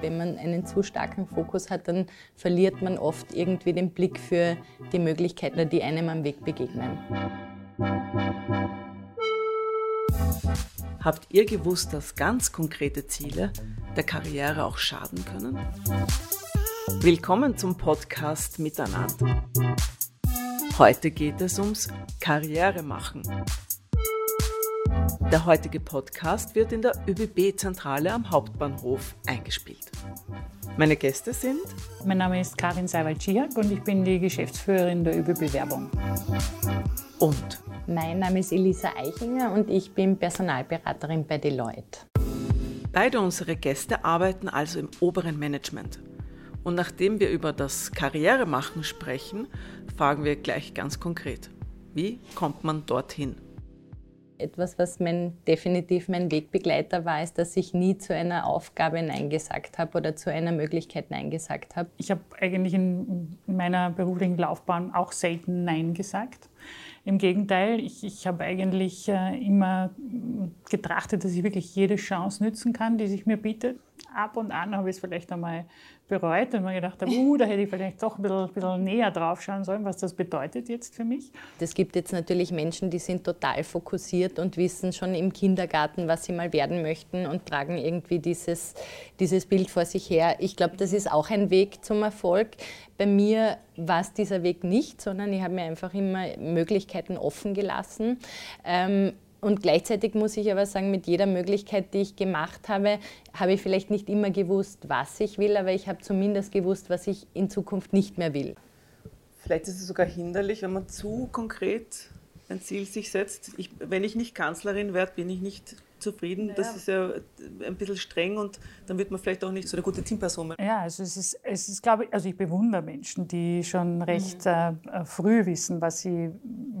Wenn man einen zu starken Fokus hat, dann verliert man oft irgendwie den Blick für die Möglichkeiten, die einem am Weg begegnen. Habt ihr gewusst, dass ganz konkrete Ziele der Karriere auch schaden können? Willkommen zum Podcast Miteinander. Heute geht es ums Karriere machen. Der heutige Podcast wird in der ÖBB-Zentrale am Hauptbahnhof eingespielt. Meine Gäste sind. Mein Name ist Karin Seiwald-Schiak und ich bin die Geschäftsführerin der ÖBB-Werbung. Und. Mein Name ist Elisa Eichinger und ich bin Personalberaterin bei Deloitte. Beide unsere Gäste arbeiten also im oberen Management. Und nachdem wir über das Karrieremachen sprechen, fragen wir gleich ganz konkret, wie kommt man dorthin? Etwas, was mein, definitiv mein Wegbegleiter war, ist, dass ich nie zu einer Aufgabe Nein gesagt habe oder zu einer Möglichkeit Nein gesagt habe. Ich habe eigentlich in meiner beruflichen Laufbahn auch selten Nein gesagt. Im Gegenteil, ich, ich habe eigentlich äh, immer getrachtet, dass ich wirklich jede Chance nützen kann, die sich mir bietet. Ab und an habe ich es vielleicht einmal bereut und mir gedacht habe, uh, da hätte ich vielleicht doch ein bisschen, ein bisschen näher drauf schauen sollen, was das bedeutet jetzt für mich. Es gibt jetzt natürlich Menschen, die sind total fokussiert und wissen schon im Kindergarten, was sie mal werden möchten und tragen irgendwie dieses, dieses Bild vor sich her. Ich glaube, das ist auch ein Weg zum Erfolg. Bei mir war es dieser Weg nicht, sondern ich habe mir einfach immer Möglichkeiten offen gelassen. Ähm, und gleichzeitig muss ich aber sagen, mit jeder Möglichkeit, die ich gemacht habe, habe ich vielleicht nicht immer gewusst, was ich will, aber ich habe zumindest gewusst, was ich in Zukunft nicht mehr will. Vielleicht ist es sogar hinderlich, wenn man zu konkret ein Ziel sich setzt. Ich, wenn ich nicht Kanzlerin werde, bin ich nicht zufrieden. Naja. Das ist ja ein bisschen streng und dann wird man vielleicht auch nicht so eine gute Teamperson. Ja, also es ist, es ist glaube ich, also ich bewundere Menschen, die schon recht mhm. äh, früh wissen, was sie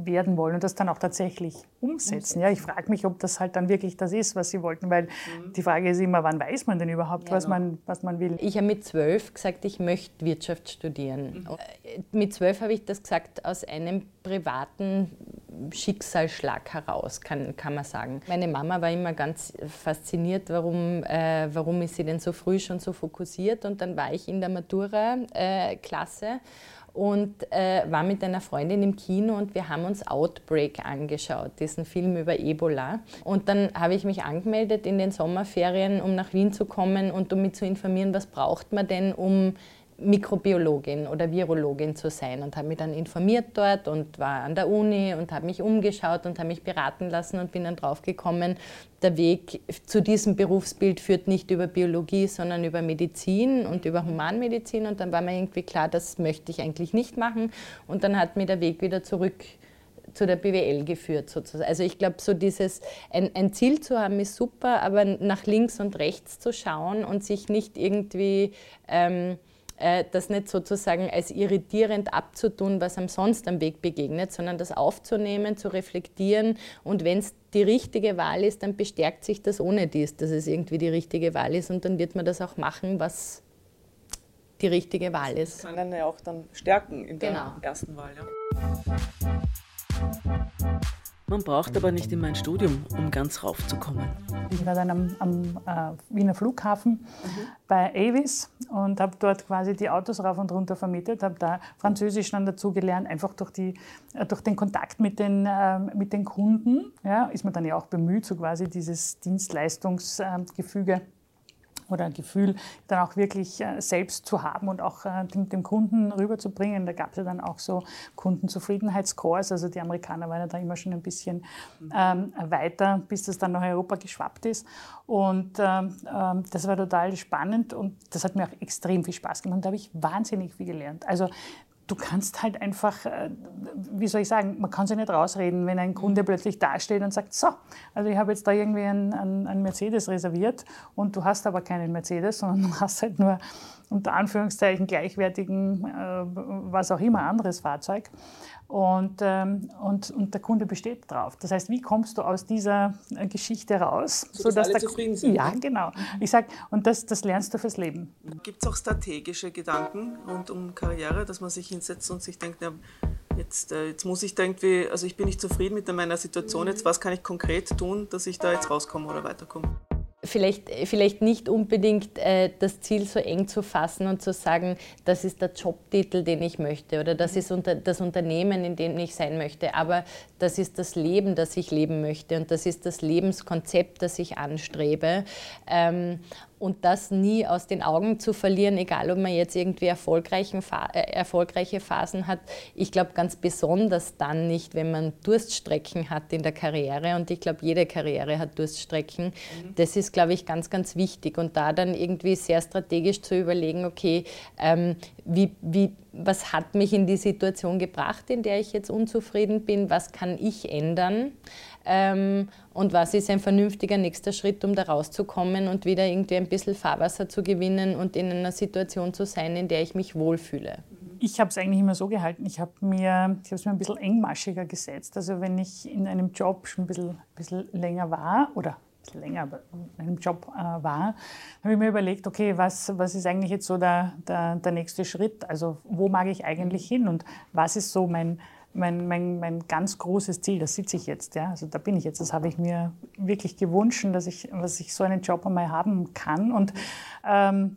werden wollen und das dann auch tatsächlich umsetzen. umsetzen. Ja, ich frage mich, ob das halt dann wirklich das ist, was sie wollten, weil mhm. die Frage ist immer, wann weiß man denn überhaupt, ja, was, man, was man will? Ich habe mit zwölf gesagt, ich möchte Wirtschaft studieren. Mhm. Äh, mit zwölf habe ich das gesagt aus einem privaten Schicksalsschlag heraus, kann, kann man sagen. Meine Mama war immer ganz fasziniert, warum, äh, warum ist sie denn so früh schon so fokussiert. Und dann war ich in der Matura-Klasse äh, und äh, war mit einer Freundin im Kino und wir haben uns Outbreak angeschaut, diesen Film über Ebola. Und dann habe ich mich angemeldet in den Sommerferien, um nach Wien zu kommen und um mich zu informieren, was braucht man denn, um Mikrobiologin oder Virologin zu sein und habe mich dann informiert dort und war an der Uni und habe mich umgeschaut und habe mich beraten lassen und bin dann draufgekommen, der Weg zu diesem Berufsbild führt nicht über Biologie, sondern über Medizin und über Humanmedizin und dann war mir irgendwie klar, das möchte ich eigentlich nicht machen und dann hat mir der Weg wieder zurück zu der BWL geführt sozusagen. Also ich glaube, so dieses, ein, ein, Ziel zu haben ist super, aber nach links und rechts zu schauen und sich nicht irgendwie ähm, äh, das nicht sozusagen als irritierend abzutun, was am sonst am Weg begegnet, sondern das aufzunehmen, zu reflektieren und wenn es die richtige Wahl ist, dann bestärkt sich das ohne dies, dass es irgendwie die richtige Wahl ist und dann wird man das auch machen, was die richtige Wahl ist. Das kann einen ja auch dann stärken in der genau. ersten Wahl. Ja. Man braucht aber nicht immer ein Studium, um ganz raufzukommen. Ich war dann am, am äh, Wiener Flughafen mhm. bei Avis und habe dort quasi die Autos rauf und runter vermietet, habe da Französisch dann dazu gelernt, einfach durch, die, äh, durch den Kontakt mit den, äh, mit den Kunden. Ja, ist man dann ja auch bemüht, so quasi dieses Dienstleistungsgefüge oder ein Gefühl dann auch wirklich äh, selbst zu haben und auch äh, dem, Kunden rüberzubringen. Da gab es ja dann auch so Kundenzufriedenheitsscores. Also die Amerikaner waren ja da immer schon ein bisschen ähm, weiter, bis das dann nach Europa geschwappt ist. Und ähm, ähm, das war total spannend und das hat mir auch extrem viel Spaß gemacht. Da habe ich wahnsinnig viel gelernt. Also du kannst halt einfach, äh, wie soll ich sagen, man kann sich nicht rausreden, wenn ein Kunde mhm. plötzlich dasteht und sagt, so, also ich habe jetzt da irgendwie einen, einen, Mercedes reserviert und du hast aber keinen Mercedes, sondern du hast halt nur unter Anführungszeichen gleichwertigen, äh, was auch immer, anderes Fahrzeug. Und, ähm, und, und der Kunde besteht drauf. Das heißt, wie kommst du aus dieser äh, Geschichte raus? So, dass alle zufrieden sind. Ja, genau. Ich sage, und das, das lernst du fürs Leben. Gibt es auch strategische Gedanken rund um Karriere, dass man sich hinsetzt und sich denkt, ja, jetzt, äh, jetzt muss ich irgendwie, also ich bin nicht zufrieden mit meiner Situation, jetzt was kann ich konkret tun, dass ich da jetzt rauskomme oder weiterkomme? Vielleicht, vielleicht nicht unbedingt äh, das Ziel so eng zu fassen und zu sagen, das ist der Jobtitel, den ich möchte oder das ist unter, das Unternehmen, in dem ich sein möchte, aber das ist das Leben, das ich leben möchte und das ist das Lebenskonzept, das ich anstrebe. Ähm, und das nie aus den Augen zu verlieren, egal ob man jetzt irgendwie äh, erfolgreiche Phasen hat. Ich glaube ganz besonders dann nicht, wenn man Durststrecken hat in der Karriere und ich glaube, jede Karriere hat Durststrecken. Mhm. Das ist, glaube ich, ganz, ganz wichtig und da dann irgendwie sehr strategisch zu überlegen, okay, ähm, wie, wie, was hat mich in die Situation gebracht, in der ich jetzt unzufrieden bin, was kann ich ändern ähm, und was ist ein vernünftiger nächster Schritt, um da rauszukommen und wieder irgendwie ein bisschen Fahrwasser zu gewinnen und in einer Situation zu sein, in der ich mich wohlfühle. Ich habe es eigentlich immer so gehalten, ich habe mir, ich mir ein bisschen engmaschiger gesetzt. Also wenn ich in einem Job schon ein bisschen, ein bisschen länger war oder länger aber in einem Job äh, war, habe ich mir überlegt, okay, was, was ist eigentlich jetzt so der, der, der nächste Schritt? Also wo mag ich eigentlich hin und was ist so mein, mein, mein, mein ganz großes Ziel, das sitze ich jetzt, ja, also da bin ich jetzt, das habe ich mir wirklich gewünscht, dass ich, dass ich so einen Job einmal haben kann. Und ähm,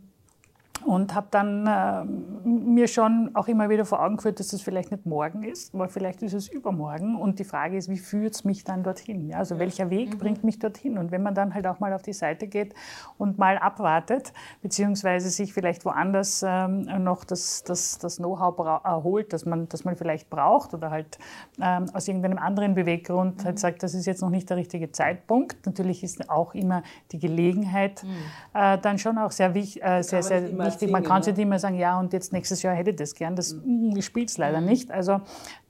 und habe dann äh, mir schon auch immer wieder vor Augen geführt, dass das vielleicht nicht morgen ist, aber vielleicht ist es übermorgen. Und die Frage ist, wie führt es mich dann dorthin? Ja, also ja. welcher Weg mhm. bringt mich dorthin? Und wenn man dann halt auch mal auf die Seite geht und mal abwartet, beziehungsweise sich vielleicht woanders ähm, noch das, das, das Know-how erholt, das man, das man vielleicht braucht oder halt ähm, aus irgendeinem anderen Beweggrund halt mhm. halt sagt, das ist jetzt noch nicht der richtige Zeitpunkt. Natürlich ist auch immer die Gelegenheit mhm. äh, dann schon auch sehr, äh, sehr, sehr wichtig. Man kann sich nicht immer sagen, ja, und jetzt nächstes Jahr hätte ich das gern. Das mhm. spielt es leider mhm. nicht. Also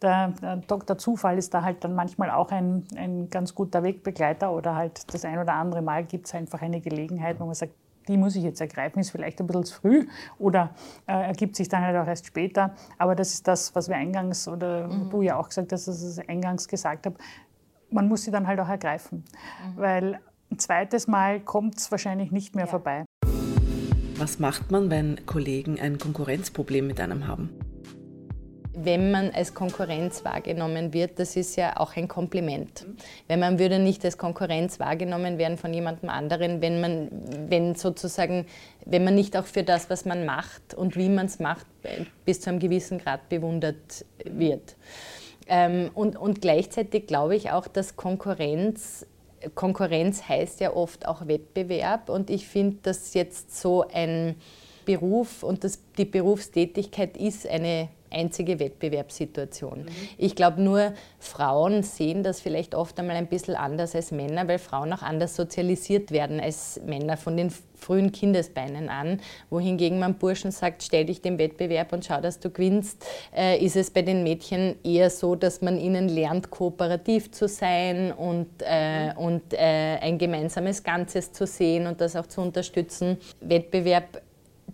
der, der Dr. Zufall ist da halt dann manchmal auch ein, ein ganz guter Wegbegleiter oder halt das ein oder andere Mal gibt es einfach eine Gelegenheit, wo man sagt, die muss ich jetzt ergreifen, ist vielleicht ein bisschen zu früh oder äh, ergibt sich dann halt auch erst später. Aber das ist das, was wir eingangs oder mhm. du ja auch gesagt hast, dass ich eingangs gesagt habe, man muss sie dann halt auch ergreifen. Mhm. Weil ein zweites Mal kommt es wahrscheinlich nicht mehr ja. vorbei. Was macht man, wenn Kollegen ein Konkurrenzproblem mit einem haben? wenn man als Konkurrenz wahrgenommen wird, das ist ja auch ein Kompliment. Wenn man würde nicht als Konkurrenz wahrgenommen werden von jemandem anderen, wenn man, wenn sozusagen, wenn man nicht auch für das, was man macht und wie man es macht, bis zu einem gewissen Grad bewundert wird. Ähm, und, und gleichzeitig glaube ich auch, dass Konkurrenz Konkurrenz heißt ja oft auch Wettbewerb und ich finde, dass jetzt so ein Beruf und das, die Berufstätigkeit ist eine einzige Wettbewerbssituation. Mhm. Ich glaube, nur Frauen sehen das vielleicht oft einmal ein bisschen anders als Männer, weil Frauen auch anders sozialisiert werden als Männer von den frühen Kindesbeinen an. Wohingegen man Burschen sagt, stell dich dem Wettbewerb und schau, dass du gewinnst, äh, ist es bei den Mädchen eher so, dass man ihnen lernt, kooperativ zu sein und, äh, mhm. und äh, ein gemeinsames Ganzes zu sehen und das auch zu unterstützen. Wettbewerb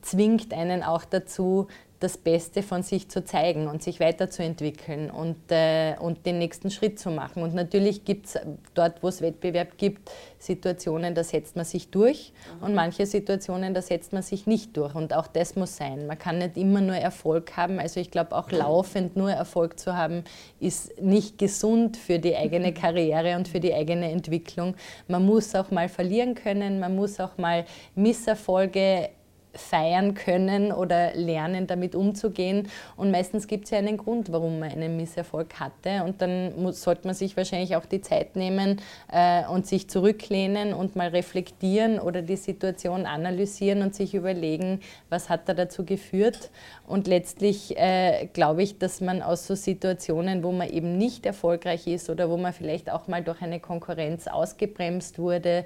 zwingt einen auch dazu, das Beste von sich zu zeigen und sich weiterzuentwickeln und, äh, und den nächsten Schritt zu machen. Und natürlich gibt es dort, wo es Wettbewerb gibt, Situationen, da setzt man sich durch mhm. und manche Situationen, da setzt man sich nicht durch. Und auch das muss sein. Man kann nicht immer nur Erfolg haben. Also ich glaube, auch laufend nur Erfolg zu haben, ist nicht gesund für die eigene Karriere und für die eigene Entwicklung. Man muss auch mal verlieren können, man muss auch mal Misserfolge feiern können oder lernen, damit umzugehen. Und meistens gibt es ja einen Grund, warum man einen Misserfolg hatte. Und dann muss, sollte man sich wahrscheinlich auch die Zeit nehmen äh, und sich zurücklehnen und mal reflektieren oder die Situation analysieren und sich überlegen, was hat da dazu geführt. Und letztlich äh, glaube ich, dass man aus so Situationen, wo man eben nicht erfolgreich ist oder wo man vielleicht auch mal durch eine Konkurrenz ausgebremst wurde,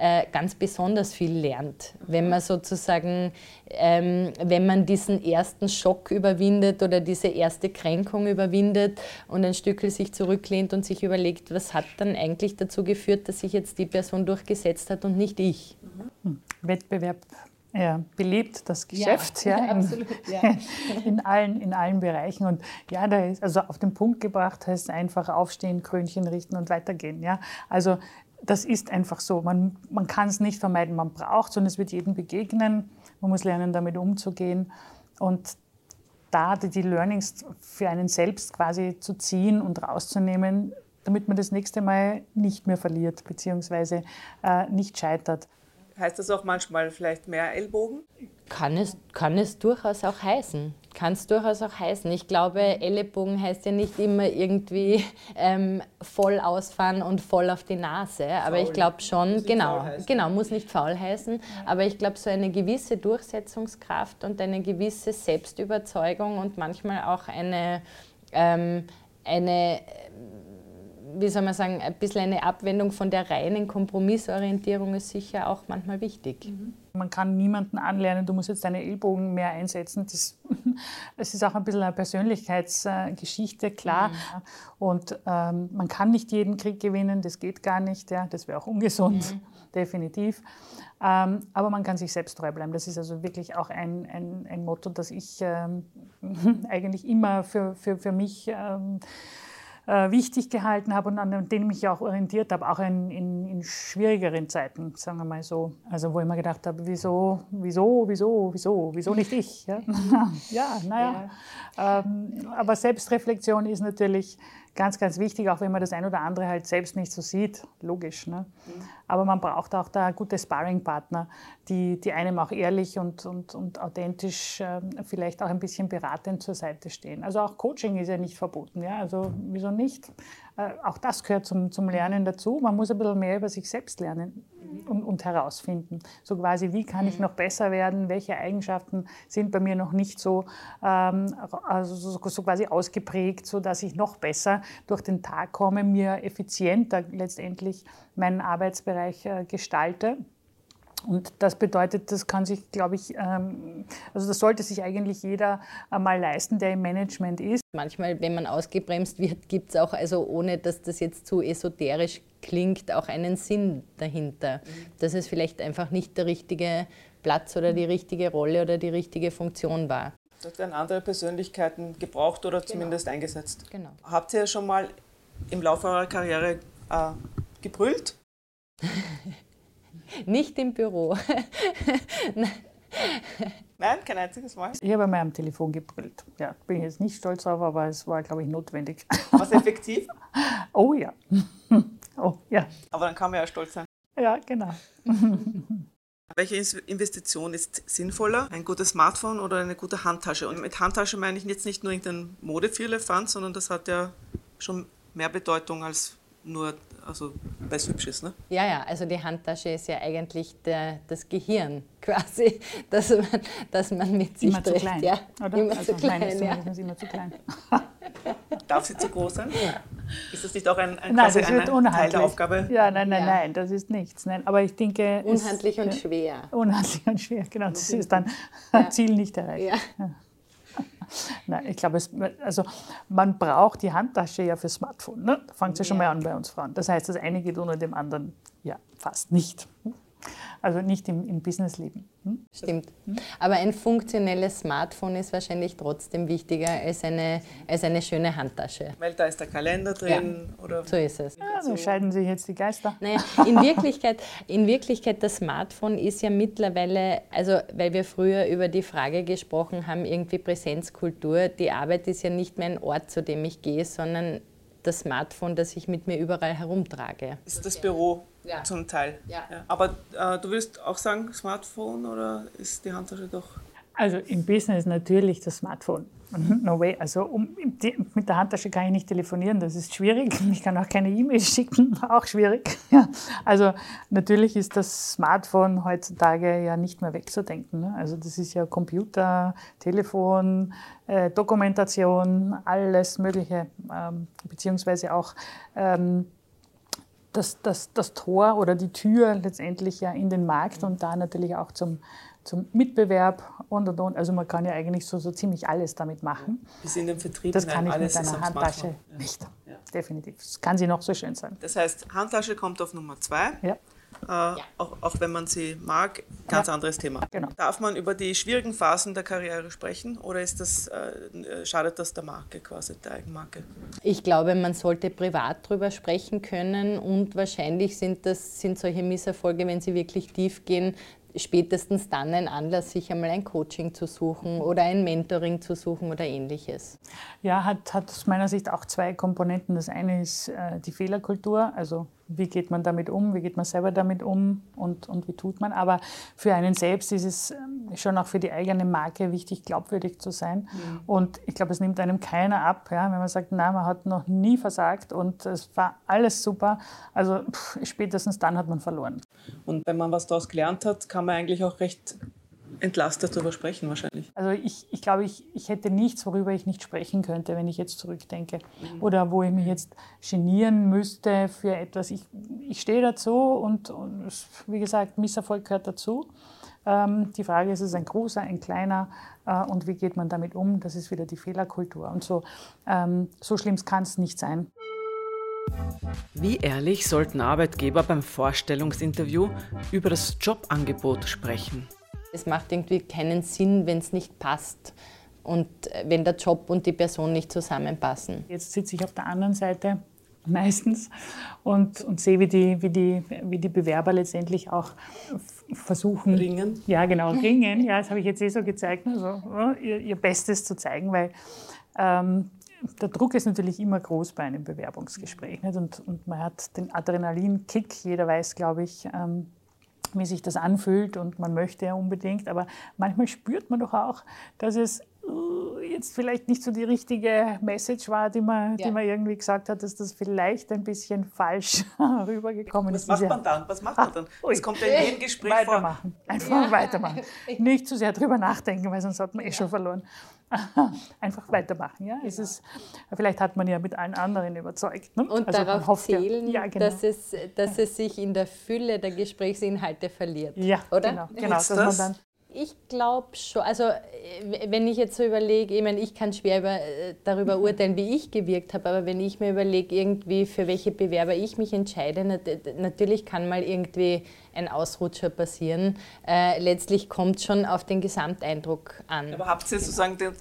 äh, ganz besonders viel lernt. Wenn man sozusagen, ähm, wenn man diesen ersten Schock überwindet oder diese erste Kränkung überwindet und ein Stückel sich zurücklehnt und sich überlegt, was hat dann eigentlich dazu geführt, dass sich jetzt die Person durchgesetzt hat und nicht ich. Mhm. Wettbewerb ja, belebt das Geschäft ja, ja, in, absolut, ja. in, allen, in allen Bereichen. Und ja, da ist also auf den Punkt gebracht heißt einfach aufstehen, Krönchen richten und weitergehen. Ja? Also das ist einfach so. Man, man kann es nicht vermeiden, man braucht es und es wird jedem begegnen. Man muss lernen, damit umzugehen. Und da die Learnings für einen selbst quasi zu ziehen und rauszunehmen, damit man das nächste Mal nicht mehr verliert, beziehungsweise äh, nicht scheitert. Heißt das auch manchmal vielleicht mehr Ellbogen? Kann es, kann es durchaus auch heißen. Kann es durchaus auch heißen. Ich glaube, Ellenbogen heißt ja nicht immer irgendwie ähm, voll ausfahren und voll auf die Nase. Faul. Aber ich glaube schon, genau, genau, muss nicht faul heißen. Aber ich glaube, so eine gewisse Durchsetzungskraft und eine gewisse Selbstüberzeugung und manchmal auch eine, ähm, eine wie soll man sagen, ein bisschen eine Abwendung von der reinen Kompromissorientierung ist sicher auch manchmal wichtig. Mhm. Man kann niemanden anlernen, du musst jetzt deine Ellbogen mehr einsetzen. Das, das ist auch ein bisschen eine Persönlichkeitsgeschichte, klar. Mhm. Und ähm, man kann nicht jeden Krieg gewinnen, das geht gar nicht. Ja. Das wäre auch ungesund, mhm. definitiv. Ähm, aber man kann sich selbst treu bleiben. Das ist also wirklich auch ein, ein, ein Motto, das ich ähm, eigentlich immer für, für, für mich ähm, äh, wichtig gehalten habe und an denen ich mich auch orientiert habe, auch in, in, in, schwierigeren Zeiten, sagen wir mal so. Also wo ich mir gedacht habe, wieso, wieso, wieso, wieso, wieso nicht ich? Ja, ja naja. Ja. Ähm, aber Selbstreflexion ist natürlich ganz, ganz wichtig, auch wenn man das ein oder andere halt selbst nicht so sieht, logisch. Ne? Mhm. Aber man braucht auch da gute Sparringpartner, die, die einem auch ehrlich und, und, und authentisch äh, vielleicht auch ein bisschen beratend zur Seite stehen. Also auch Coaching ist ja nicht verboten, ja? also wieso nicht? Äh, auch das gehört zum, zum Lernen dazu. Man muss ein bisschen mehr über sich selbst lernen und, und herausfinden. So quasi, wie kann ich mhm. noch besser werden? Welche Eigenschaften sind bei mir noch nicht so, ähm, also so, so, quasi ausgeprägt, sodass ich noch besser durch den Tag komme, mir effizienter letztendlich meinen Arbeitsbereich äh, gestalte. Und das bedeutet, das kann sich, glaube ich, ähm, also das sollte sich eigentlich jeder einmal leisten, der im Management ist. Manchmal, wenn man ausgebremst wird, gibt es auch, also ohne dass das jetzt zu esoterisch klingt, auch einen Sinn dahinter. Mhm. Dass es vielleicht einfach nicht der richtige Platz oder die richtige Rolle oder die richtige Funktion war. Das werden andere Persönlichkeiten gebraucht oder genau. zumindest eingesetzt. Genau. Habt ihr schon mal im Laufe eurer Karriere äh, gebrüllt? Nicht im Büro. Nein, kein einziges Mal. Ich habe einmal am Telefon gebrüllt. Ja, bin ich jetzt nicht stolz auf, aber es war, glaube ich, notwendig. Was effektiv? Oh ja. Oh ja. Aber dann kann man ja stolz sein. Ja, genau. Welche Investition ist sinnvoller? Ein gutes Smartphone oder eine gute Handtasche? Und mit Handtasche meine ich jetzt nicht nur irgendein Modefirlefanz, sondern das hat ja schon mehr Bedeutung als nur also weil es hübsch ist, ne? Ja, ja, also die Handtasche ist ja eigentlich der, das Gehirn quasi, dass man, dass man mit sich immer trägt. Zu klein, ja, oder? Immer also zu klein, ja. immer zu klein. Darf sie zu groß sein? Ja. Ist das nicht auch ein, ein, nein, das ein Teil der Aufgabe? Ja, nein, nein, ja. nein, das ist nichts. Nein, aber ich denke... Unhandlich es, und schwer. Unhandlich und schwer, genau. Das ist dann ja. Ziel nicht erreicht. Ja. Nein, ich glaube, also man braucht die Handtasche ja fürs Smartphone. Ne? Da fängt es ja schon mal an bei uns Frauen. Das heißt, das eine geht ohne dem anderen ja fast nicht. Also nicht im, im Businessleben. Hm? Stimmt. Hm? Aber ein funktionelles Smartphone ist wahrscheinlich trotzdem wichtiger als eine, als eine schöne Handtasche. Weil da ist der Kalender drin. Ja. Oder so ist es. Ja, so scheiden sich jetzt die Geister. Naja, in Wirklichkeit, in Wirklichkeit, das Smartphone ist ja mittlerweile, also weil wir früher über die Frage gesprochen haben, irgendwie Präsenzkultur, die Arbeit ist ja nicht mehr ein Ort, zu dem ich gehe, sondern das Smartphone, das ich mit mir überall herumtrage. Ist das Büro ja. zum Teil. Ja. ja. Aber äh, du willst auch sagen Smartphone oder ist die Handtasche doch? Also im Business natürlich das Smartphone. Mhm. No way. Also um, mit der Handtasche kann ich nicht telefonieren, das ist schwierig. Ich kann auch keine E-Mails schicken, auch schwierig. Ja. Also natürlich ist das Smartphone heutzutage ja nicht mehr wegzudenken. Ne? Also das ist ja Computer, Telefon, äh, Dokumentation, alles Mögliche, ähm, beziehungsweise auch ähm, das, das, das Tor oder die Tür letztendlich ja in den Markt und da natürlich auch zum, zum Mitbewerb und und und. Also man kann ja eigentlich so, so ziemlich alles damit machen. Bis in den Vertrieb Das kann ich mit einer Handtasche ja. nicht. Ja. Definitiv. Das kann sie noch so schön sein. Das heißt, Handtasche kommt auf Nummer zwei. Ja. Äh, ja. auch, auch, wenn man sie mag, ganz ja. anderes Thema. Genau. Darf man über die schwierigen Phasen der Karriere sprechen oder ist das, äh, schadet das der Marke quasi, der Eigenmarke? Ich glaube, man sollte privat darüber sprechen können und wahrscheinlich sind das sind solche Misserfolge, wenn sie wirklich tief gehen, spätestens dann ein Anlass, sich einmal ein Coaching zu suchen oder ein Mentoring zu suchen oder ähnliches. Ja, hat, hat aus meiner Sicht auch zwei Komponenten. Das eine ist äh, die Fehlerkultur, also wie geht man damit um, wie geht man selber damit um und, und wie tut man. Aber für einen selbst ist es ähm, schon auch für die eigene Marke wichtig, glaubwürdig zu sein. Mhm. Und ich glaube, es nimmt einem keiner ab, ja, wenn man sagt, na, man hat noch nie versagt und es war alles super. Also pff, spätestens dann hat man verloren. Und wenn man was daraus gelernt hat, kann man eigentlich auch recht entlastet darüber sprechen wahrscheinlich. Also ich, ich glaube, ich, ich hätte nichts, worüber ich nicht sprechen könnte, wenn ich jetzt zurückdenke. Mhm. Oder wo ich mich jetzt genieren müsste für etwas. Ich, ich stehe dazu und, und wie gesagt, Misserfolg gehört dazu. Ähm, die Frage ist, ist es ein großer, ein kleiner äh, und wie geht man damit um? Das ist wieder die Fehlerkultur. Und so, ähm, so schlimm kann es nicht sein. Wie ehrlich sollten Arbeitgeber beim Vorstellungsinterview über das Jobangebot sprechen? Es macht irgendwie keinen Sinn, wenn es nicht passt und äh, wenn der Job und die Person nicht zusammenpassen. Jetzt sitze ich auf der anderen Seite meistens und, und sehe, wie die, wie, die, wie die Bewerber letztendlich auch versuchen. Ringen? Ja, genau, ringen. Ja, das habe ich jetzt eh so gezeigt, also, ihr, ihr Bestes zu zeigen, weil ähm, der Druck ist natürlich immer groß bei einem Bewerbungsgespräch. Nicht? Und, und man hat den Adrenalinkick, jeder weiß, glaube ich, ähm, wie sich das anfühlt und man möchte ja unbedingt, aber manchmal spürt man doch auch, dass es uh, jetzt vielleicht nicht so die richtige Message war, die man, ja. die man irgendwie gesagt hat, dass das vielleicht ein bisschen falsch rübergekommen Was ist. Was macht man dann? Was macht man dann? Das kommt ja in jedem Gespräch weitermachen. vor. Einfach ja. weitermachen. Nicht zu sehr drüber nachdenken, weil sonst hat man eh schon verloren. Einfach weitermachen. Ja? Es ist, vielleicht hat man ja mit allen anderen überzeugt. Ne? Und also darauf zählen, ja, genau. dass, es, dass es sich in der Fülle der Gesprächsinhalte verliert. Ja, oder? Genau, genau dass man dann ich glaube schon. Also, äh, wenn ich jetzt so überlege, ich meine, ich kann schwer über, äh, darüber mhm. urteilen, wie ich gewirkt habe, aber wenn ich mir überlege, irgendwie für welche Bewerber ich mich entscheide, natürlich kann mal irgendwie ein Ausrutscher passieren. Äh, letztlich kommt schon auf den Gesamteindruck an. Aber habt ihr sozusagen den,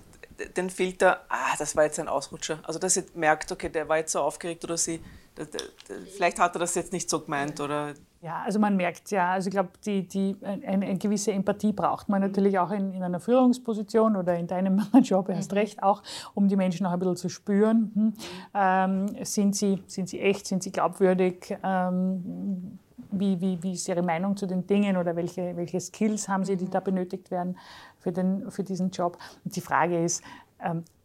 den Filter, ah, das war jetzt ein Ausrutscher? Also, dass ihr merkt, okay, der war jetzt so aufgeregt oder sie, vielleicht hat er das jetzt nicht so gemeint oder ja, also man merkt ja, also ich glaube, die, die, eine, eine, gewisse Empathie braucht man natürlich auch in, in einer Führungsposition oder in deinem Job erst mhm. recht auch, um die Menschen auch ein bisschen zu spüren. Hm, ähm, sind, sie, sind sie echt, sind sie glaubwürdig? Ähm, wie, wie, wie ist Ihre Meinung zu den Dingen oder welche, welche Skills haben Sie, die mhm. da benötigt werden für, den, für diesen Job? Und die Frage ist,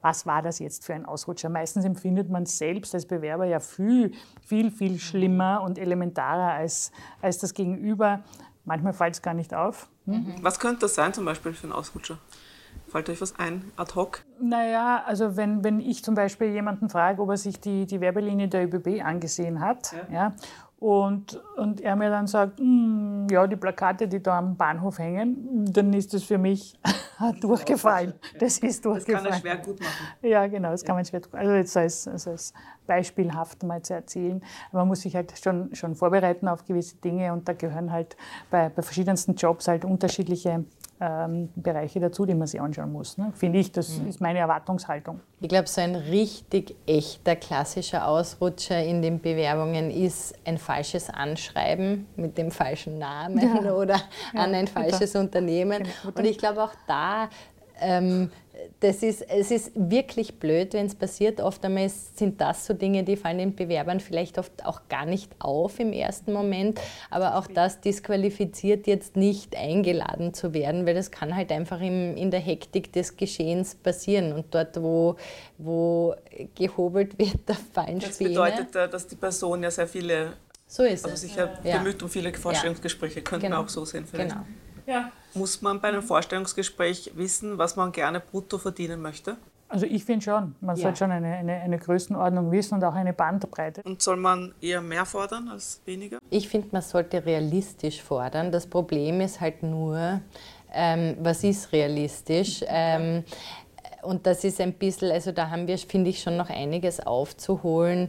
was war das jetzt für ein Ausrutscher? Meistens empfindet man es selbst als Bewerber ja viel, viel, viel schlimmer und elementarer als, als das Gegenüber. Manchmal fällt es gar nicht auf. Hm? Was könnte das sein zum Beispiel für ein Ausrutscher? Fällt euch was ein, ad hoc? Naja, also wenn, wenn ich zum Beispiel jemanden frage, ob er sich die, die Werbelinie der ÖBB angesehen hat ja. ja und, und er mir dann sagt, hm, ja, die Plakate, die da am Bahnhof hängen, dann ist das für mich durchgefallen. Das ist durchgefallen. Das kann er schwer gut machen. Ja, genau, das kann man schwer Also jetzt als, als beispielhaft mal zu erzählen. Man muss sich halt schon, schon vorbereiten auf gewisse Dinge und da gehören halt bei, bei verschiedensten Jobs halt unterschiedliche ähm, Bereiche dazu, die man sich anschauen muss. Ne? Finde ich, das mhm. ist meine Erwartungshaltung. Ich glaube, so ein richtig echter klassischer Ausrutscher in den Bewerbungen ist ein falsches Anschreiben mit dem falschen Namen ja. oder ja, an ein falsches bitte. Unternehmen. Genau. Und ich glaube auch da ähm, das ist, es ist wirklich blöd, wenn es passiert. Oft einmal sind das so Dinge, die fallen den Bewerbern vielleicht oft auch gar nicht auf im ersten Moment. Aber auch das disqualifiziert jetzt nicht eingeladen zu werden, weil das kann halt einfach im, in der Hektik des Geschehens passieren. Und dort, wo, wo gehobelt wird, da fallen Das bedeutet, dass die Person ja sehr viele, so ist also sich ja bemüht um viele Vorstellungsgespräche, könnten genau. auch so sehen vielleicht. Genau. Ja. Muss man bei einem Vorstellungsgespräch wissen, was man gerne brutto verdienen möchte? Also ich finde schon, man ja. sollte schon eine, eine, eine, Größenordnung wissen und auch eine Bandbreite. Und soll man eher mehr fordern als weniger? Ich finde, man sollte realistisch fordern. Das Problem ist halt nur, ähm, was ist realistisch? Ähm, und das ist ein bisschen, also da haben wir, finde ich, schon noch einiges aufzuholen.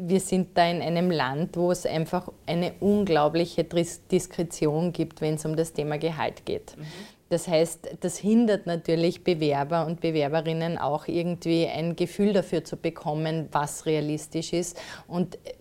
Wir sind da in einem Land, wo es einfach eine unglaubliche Diskretion gibt, wenn es um das Thema Gehalt geht. Mhm. Das heißt, das hindert natürlich Bewerber und Bewerberinnen auch irgendwie ein Gefühl dafür zu bekommen, was realistisch ist. Und äh,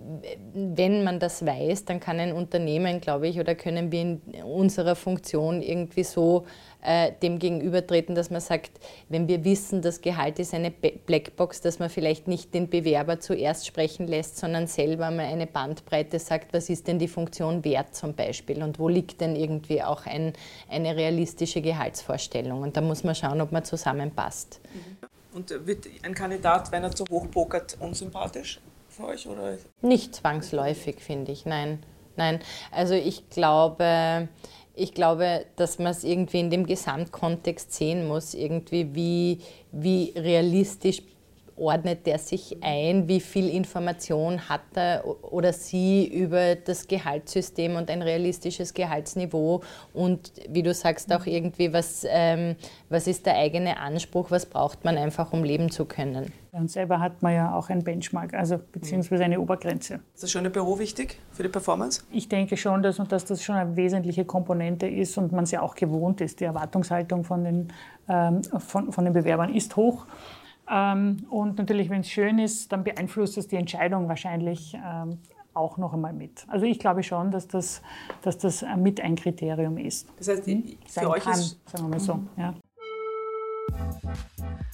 wenn man das weiß, dann kann ein Unternehmen, glaube ich, oder können wir in unserer Funktion irgendwie so äh, dem gegenübertreten, dass man sagt, wenn wir wissen, das Gehalt ist eine Blackbox, dass man vielleicht nicht den Bewerber zuerst sprechen lässt, sondern selber mal eine Bandbreite sagt, was ist denn die Funktion wert zum Beispiel und wo liegt denn irgendwie auch ein, eine realistische Gehaltsvorstellung. Und da muss man schauen, ob man zusammenpasst. Mhm. Und wird ein Kandidat, wenn er zu hoch pokert, unsympathisch für euch? Oder? Nicht zwangsläufig, finde ich, nein. Nein, also ich glaube, ich glaube, dass man es irgendwie in dem Gesamtkontext sehen muss, irgendwie wie, wie realistisch ordnet der sich ein, wie viel Information hat er oder sie über das Gehaltssystem und ein realistisches Gehaltsniveau und wie du sagst auch irgendwie, was, ähm, was ist der eigene Anspruch, was braucht man einfach, um leben zu können. Und selber hat man ja auch ein Benchmark, also beziehungsweise eine Obergrenze. Ist das schöne Büro wichtig für die Performance? Ich denke schon, dass, dass das schon eine wesentliche Komponente ist und man es ja auch gewohnt ist. Die Erwartungshaltung von den, ähm, von, von den Bewerbern ist hoch. Ähm, und natürlich, wenn es schön ist, dann beeinflusst es die Entscheidung wahrscheinlich ähm, auch noch einmal mit. Also ich glaube schon, dass das, dass das mit ein Kriterium ist. Das heißt, hm? für euch kann, ist... Sagen wir mal so, ja.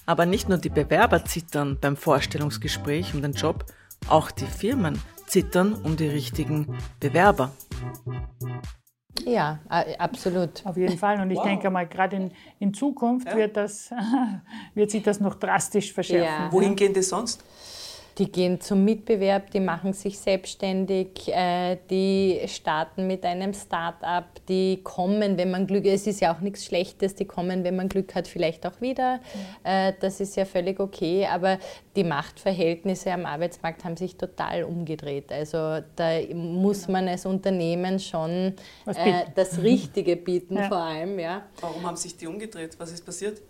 Aber nicht nur die Bewerber zittern beim Vorstellungsgespräch um den Job, auch die Firmen zittern um die richtigen Bewerber. Ja, absolut. Auf jeden Fall. Und ich wow. denke mal, gerade in, in Zukunft ja. wird, das, wird sich das noch drastisch verschärfen. Ja. Wohin gehen die sonst? Die gehen zum Mitbewerb, die machen sich selbstständig, äh, die starten mit einem Start-up, die kommen, wenn man Glück hat, es ist ja auch nichts Schlechtes, die kommen, wenn man Glück hat, vielleicht auch wieder. Ja. Äh, das ist ja völlig okay, aber die Machtverhältnisse am Arbeitsmarkt haben sich total umgedreht. Also da muss man als Unternehmen schon äh, das Richtige bieten, ja. vor allem. Ja. Warum haben sich die umgedreht? Was ist passiert?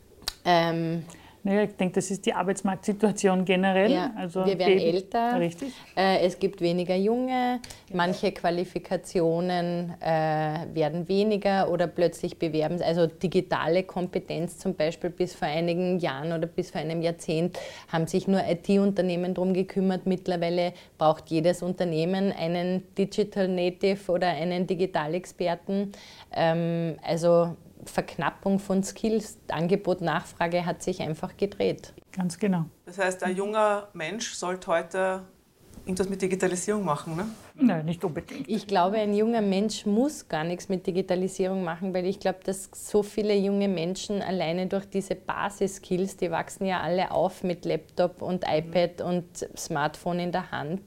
Ähm, naja, ich denke, das ist die Arbeitsmarktsituation generell. Ja, also wir werden älter, richtig. Äh, es gibt weniger Junge, manche Qualifikationen äh, werden weniger oder plötzlich bewerben. Also digitale Kompetenz zum Beispiel bis vor einigen Jahren oder bis vor einem Jahrzehnt haben sich nur IT-Unternehmen darum gekümmert. Mittlerweile braucht jedes Unternehmen einen Digital Native oder einen Digitalexperten. Ähm, also Verknappung von Skills, Angebot, Nachfrage hat sich einfach gedreht. Ganz genau. Das heißt, ein junger Mensch sollte heute irgendwas mit Digitalisierung machen, ne? Nein, nicht unbedingt. Ich glaube, ein junger Mensch muss gar nichts mit Digitalisierung machen, weil ich glaube, dass so viele junge Menschen alleine durch diese Basiskills, die wachsen ja alle auf mit Laptop und iPad und Smartphone in der Hand,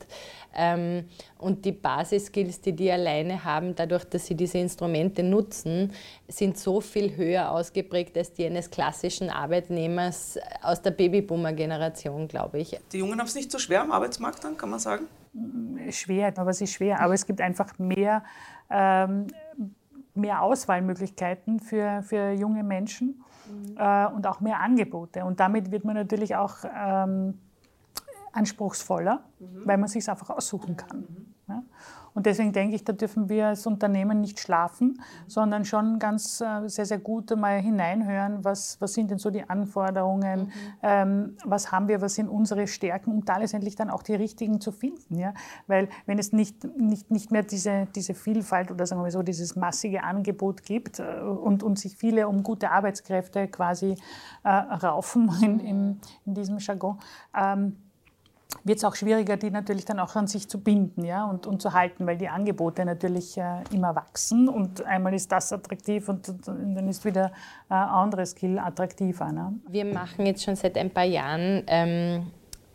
ähm, und die Basiskills, die die alleine haben, dadurch, dass sie diese Instrumente nutzen, sind so viel höher ausgeprägt als die eines klassischen Arbeitnehmers aus der Babyboomer-Generation, glaube ich. Die Jungen haben es nicht so schwer am Arbeitsmarkt dann, kann man sagen? Schwer, aber es ist schwer. Aber es gibt einfach mehr, ähm, mehr Auswahlmöglichkeiten für, für junge Menschen mhm. äh, und auch mehr Angebote. Und damit wird man natürlich auch ähm, anspruchsvoller, mhm. weil man sich einfach aussuchen kann. Mhm. Ja? Und deswegen denke ich, da dürfen wir als Unternehmen nicht schlafen, mhm. sondern schon ganz äh, sehr, sehr gut mal hineinhören, was, was sind denn so die Anforderungen, mhm. ähm, was haben wir, was sind unsere Stärken, um da letztendlich dann auch die richtigen zu finden. Ja? Weil wenn es nicht, nicht, nicht mehr diese, diese Vielfalt oder sagen wir so dieses massige Angebot gibt äh, und, und sich viele um gute Arbeitskräfte quasi äh, raufen in, in, in diesem Jargon, ähm, wird es auch schwieriger, die natürlich dann auch an sich zu binden ja, und, und zu halten, weil die Angebote natürlich äh, immer wachsen und einmal ist das attraktiv und, und dann ist wieder ein äh, anderes Skill attraktiver. Ne? Wir machen jetzt schon seit ein paar Jahren ähm,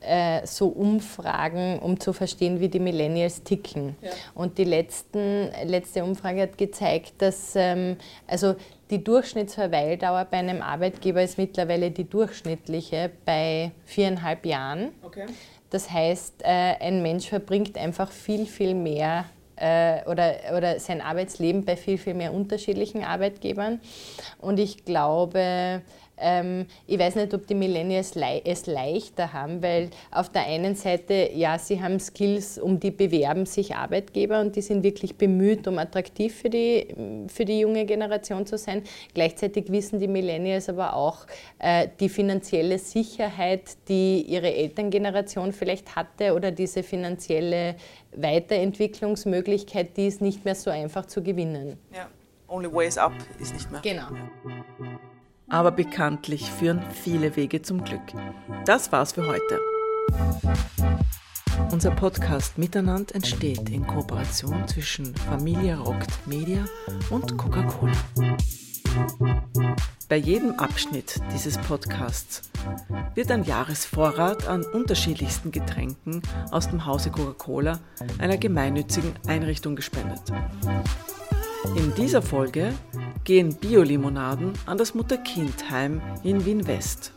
äh, so Umfragen, um zu verstehen, wie die Millennials ticken. Ja. Und die letzten, letzte Umfrage hat gezeigt, dass ähm, also die Durchschnittsverweildauer bei einem Arbeitgeber ist mittlerweile die durchschnittliche bei viereinhalb Jahren. Okay. Das heißt, äh, ein Mensch verbringt einfach viel, viel mehr äh, oder, oder sein Arbeitsleben bei viel, viel mehr unterschiedlichen Arbeitgebern. Und ich glaube, ähm, ich weiß nicht, ob die Millennials es leichter haben, weil auf der einen Seite, ja, sie haben Skills, um die bewerben sich Arbeitgeber und die sind wirklich bemüht, um attraktiv für die, für die junge Generation zu sein. Gleichzeitig wissen die Millennials aber auch äh, die finanzielle Sicherheit, die ihre Elterngeneration vielleicht hatte oder diese finanzielle Weiterentwicklungsmöglichkeit, die ist nicht mehr so einfach zu gewinnen. Ja, only ways up ist nicht mehr. Genau. Aber bekanntlich führen viele Wege zum Glück. Das war's für heute. Unser Podcast Miteinander entsteht in Kooperation zwischen Familie Rockt Media und Coca-Cola. Bei jedem Abschnitt dieses Podcasts wird ein Jahresvorrat an unterschiedlichsten Getränken aus dem Hause Coca-Cola einer gemeinnützigen Einrichtung gespendet. In dieser Folge gehen Biolimonaden an das Mutter-Kind-Heim in Wien-West.